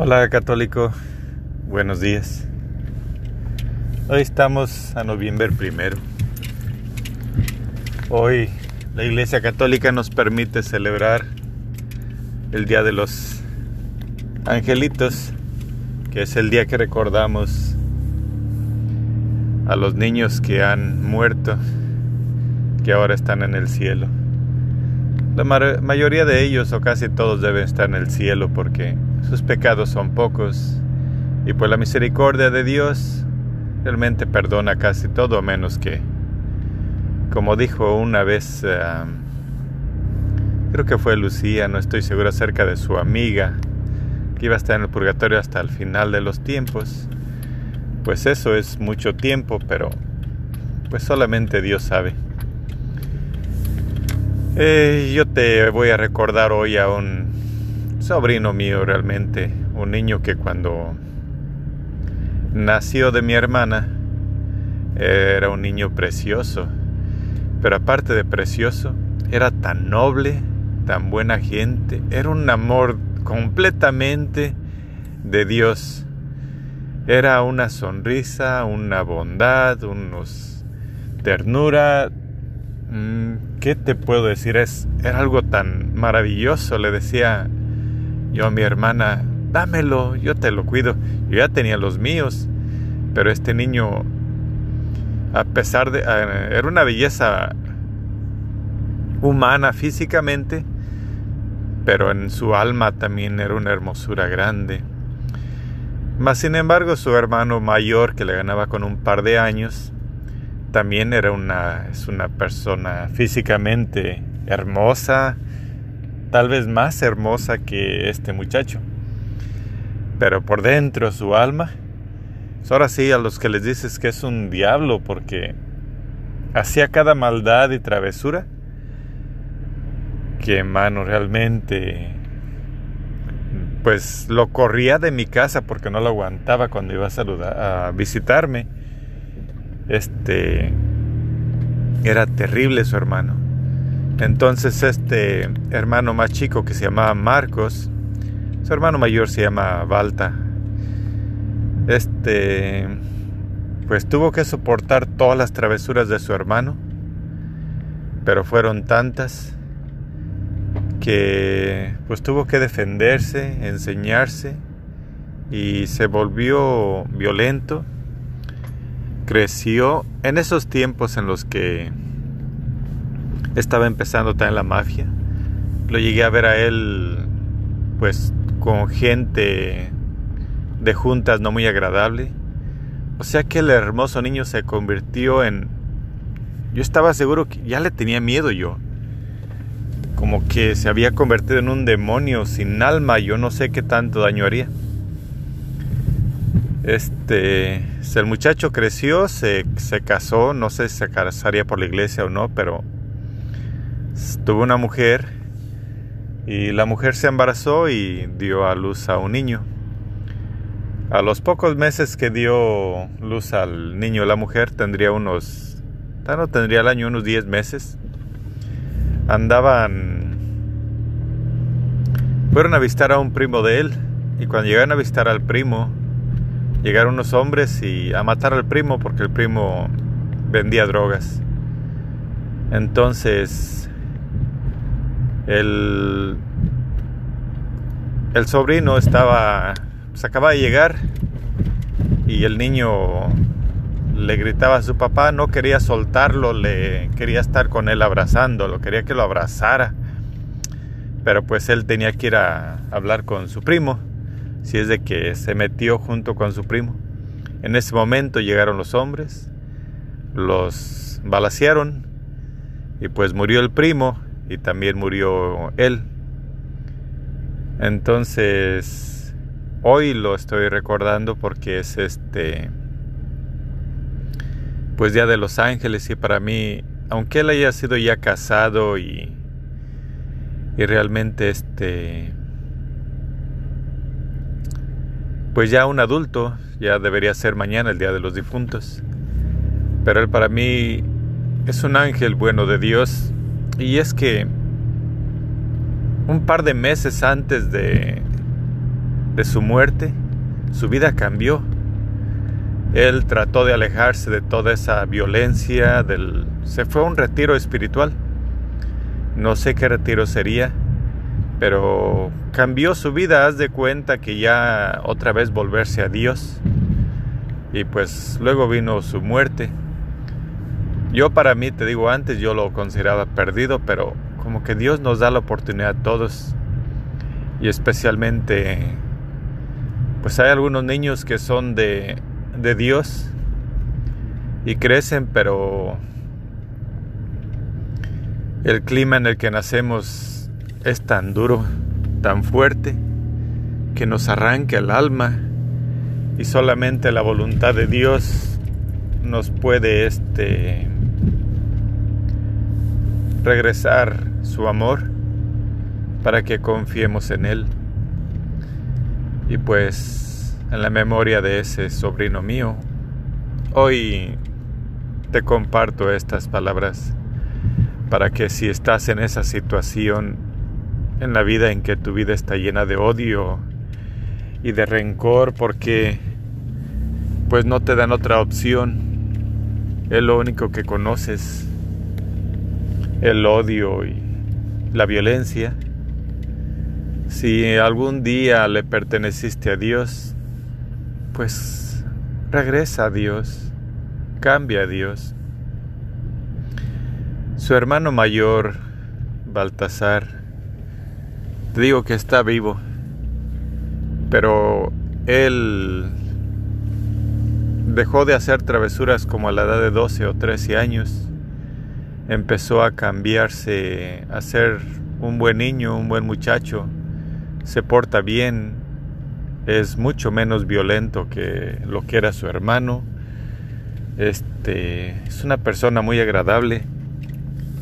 Hola católico, buenos días. Hoy estamos a noviembre primero. Hoy la Iglesia Católica nos permite celebrar el Día de los Angelitos, que es el día que recordamos a los niños que han muerto, que ahora están en el cielo. La mayoría de ellos o casi todos deben estar en el cielo porque sus pecados son pocos y pues la misericordia de Dios realmente perdona casi todo menos que, como dijo una vez, creo que fue Lucía, no estoy seguro acerca de su amiga, que iba a estar en el purgatorio hasta el final de los tiempos. Pues eso es mucho tiempo, pero pues solamente Dios sabe. Eh, yo te voy a recordar hoy a un sobrino mío realmente, un niño que cuando nació de mi hermana era un niño precioso, pero aparte de precioso, era tan noble, tan buena gente, era un amor completamente de Dios. Era una sonrisa, una bondad, unos ternura, Mm, ¿Qué te puedo decir? Es, era algo tan maravilloso. Le decía yo a mi hermana, dámelo, yo te lo cuido. Yo ya tenía los míos, pero este niño, a pesar de... era una belleza humana físicamente, pero en su alma también era una hermosura grande. Mas sin embargo su hermano mayor, que le ganaba con un par de años, también era una, es una persona físicamente hermosa, tal vez más hermosa que este muchacho. Pero por dentro su alma, ahora sí a los que les dices que es un diablo porque hacía cada maldad y travesura, que mano realmente pues lo corría de mi casa porque no lo aguantaba cuando iba a saludar a visitarme este era terrible su hermano. Entonces este hermano más chico que se llamaba Marcos, su hermano mayor se llama Balta. Este pues tuvo que soportar todas las travesuras de su hermano, pero fueron tantas que pues tuvo que defenderse, enseñarse y se volvió violento creció en esos tiempos en los que estaba empezando también la mafia. Lo llegué a ver a él pues con gente de juntas no muy agradable. O sea que el hermoso niño se convirtió en... Yo estaba seguro que ya le tenía miedo yo. Como que se había convertido en un demonio sin alma. Yo no sé qué tanto daño haría. Este, el muchacho creció, se, casó, no sé si se casaría por la iglesia o no, pero tuvo una mujer y la mujer se embarazó y dio a luz a un niño. A los pocos meses que dio luz al niño, la mujer tendría unos, no tendría el año unos 10 meses. Andaban, fueron a visitar a un primo de él y cuando llegaron a visitar al primo, llegaron unos hombres y a matar al primo porque el primo vendía drogas. Entonces el, el sobrino estaba, se pues, acaba de llegar y el niño le gritaba a su papá, no quería soltarlo, le quería estar con él abrazándolo, quería que lo abrazara. Pero pues él tenía que ir a hablar con su primo si es de que se metió junto con su primo. En ese momento llegaron los hombres, los balacearon y pues murió el primo y también murió él. Entonces, hoy lo estoy recordando porque es este pues Día de los Ángeles y para mí, aunque él haya sido ya casado y y realmente este pues ya un adulto, ya debería ser mañana el Día de los Difuntos. Pero él para mí es un ángel bueno de Dios y es que un par de meses antes de, de su muerte, su vida cambió. Él trató de alejarse de toda esa violencia, del... se fue a un retiro espiritual. No sé qué retiro sería, pero cambió su vida, haz de cuenta que ya otra vez volverse a Dios. Y pues luego vino su muerte. Yo para mí, te digo antes, yo lo consideraba perdido, pero como que Dios nos da la oportunidad a todos. Y especialmente, pues hay algunos niños que son de, de Dios y crecen, pero el clima en el que nacemos es tan duro, tan fuerte, que nos arranca el alma y solamente la voluntad de Dios nos puede este regresar su amor para que confiemos en él. Y pues en la memoria de ese sobrino mío, hoy te comparto estas palabras para que si estás en esa situación en la vida en que tu vida está llena de odio y de rencor porque pues no te dan otra opción. Es lo único que conoces. El odio y la violencia. Si algún día le perteneciste a Dios, pues regresa a Dios, cambia a Dios. Su hermano mayor, Baltasar, digo que está vivo, pero él dejó de hacer travesuras como a la edad de 12 o 13 años. Empezó a cambiarse, a ser un buen niño, un buen muchacho. Se porta bien, es mucho menos violento que lo que era su hermano. Este es una persona muy agradable.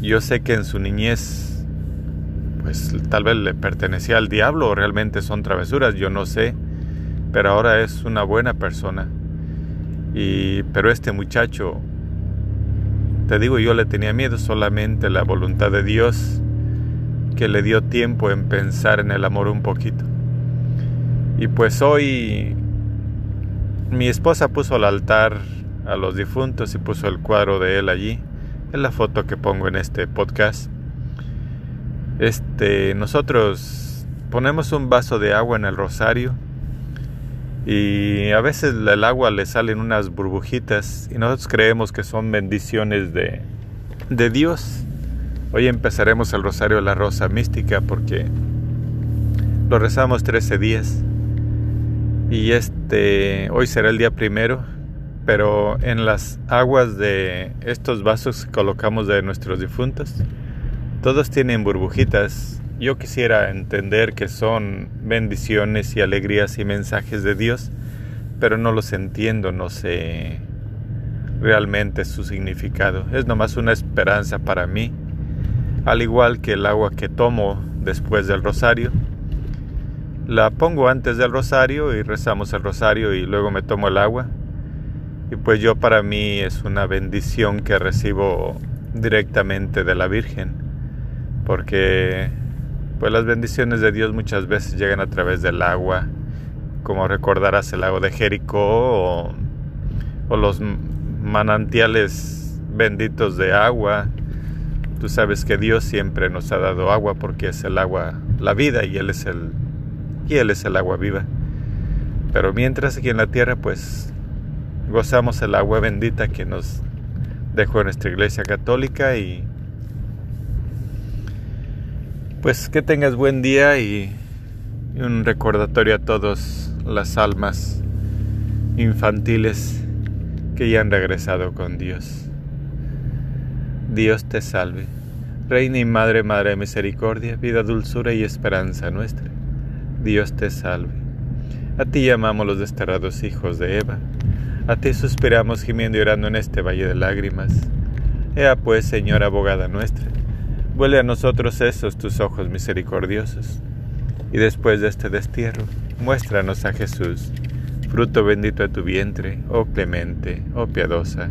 Yo sé que en su niñez pues tal vez le pertenecía al diablo o realmente son travesuras, yo no sé, pero ahora es una buena persona. Y pero este muchacho te digo, yo le tenía miedo solamente la voluntad de Dios que le dio tiempo en pensar en el amor un poquito. Y pues hoy mi esposa puso al altar a los difuntos y puso el cuadro de él allí. Es la foto que pongo en este podcast. Este, nosotros ponemos un vaso de agua en el rosario y a veces el agua le salen unas burbujitas y nosotros creemos que son bendiciones de, de Dios. Hoy empezaremos el rosario de la rosa mística porque lo rezamos 13 días y este hoy será el día primero pero en las aguas de estos vasos que colocamos de nuestros difuntos todos tienen burbujitas. Yo quisiera entender que son bendiciones y alegrías y mensajes de Dios, pero no los entiendo, no sé realmente su significado. Es nomás una esperanza para mí, al igual que el agua que tomo después del rosario. La pongo antes del rosario y rezamos el rosario y luego me tomo el agua. Y pues yo para mí es una bendición que recibo directamente de la Virgen porque pues las bendiciones de Dios muchas veces llegan a través del agua, como recordarás el lago de Jericó o, o los manantiales benditos de agua. Tú sabes que Dios siempre nos ha dado agua porque es el agua la vida y él es el y él es el agua viva. Pero mientras aquí en la tierra pues gozamos el agua bendita que nos dejó nuestra iglesia católica y pues que tengas buen día y, un recordatorio a todas las almas infantiles que ya han regresado con Dios. Dios te salve, Reina y Madre, Madre de Misericordia, vida, dulzura y esperanza nuestra. Dios te salve. A ti llamamos los desterrados hijos de Eva. A ti suspiramos gimiendo y orando en este valle de lágrimas. Ea pues, Señora abogada nuestra Vuelve a nosotros esos tus ojos misericordiosos, y después de este destierro, muéstranos a Jesús, fruto bendito de tu vientre, oh clemente, oh piadosa,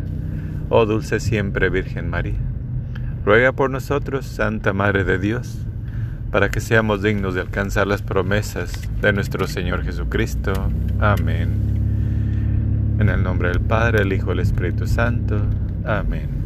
oh dulce siempre Virgen María. Ruega por nosotros, Santa Madre de Dios, para que seamos dignos de alcanzar las promesas de nuestro Señor Jesucristo. Amén. En el nombre del Padre, el Hijo y el Espíritu Santo. Amén.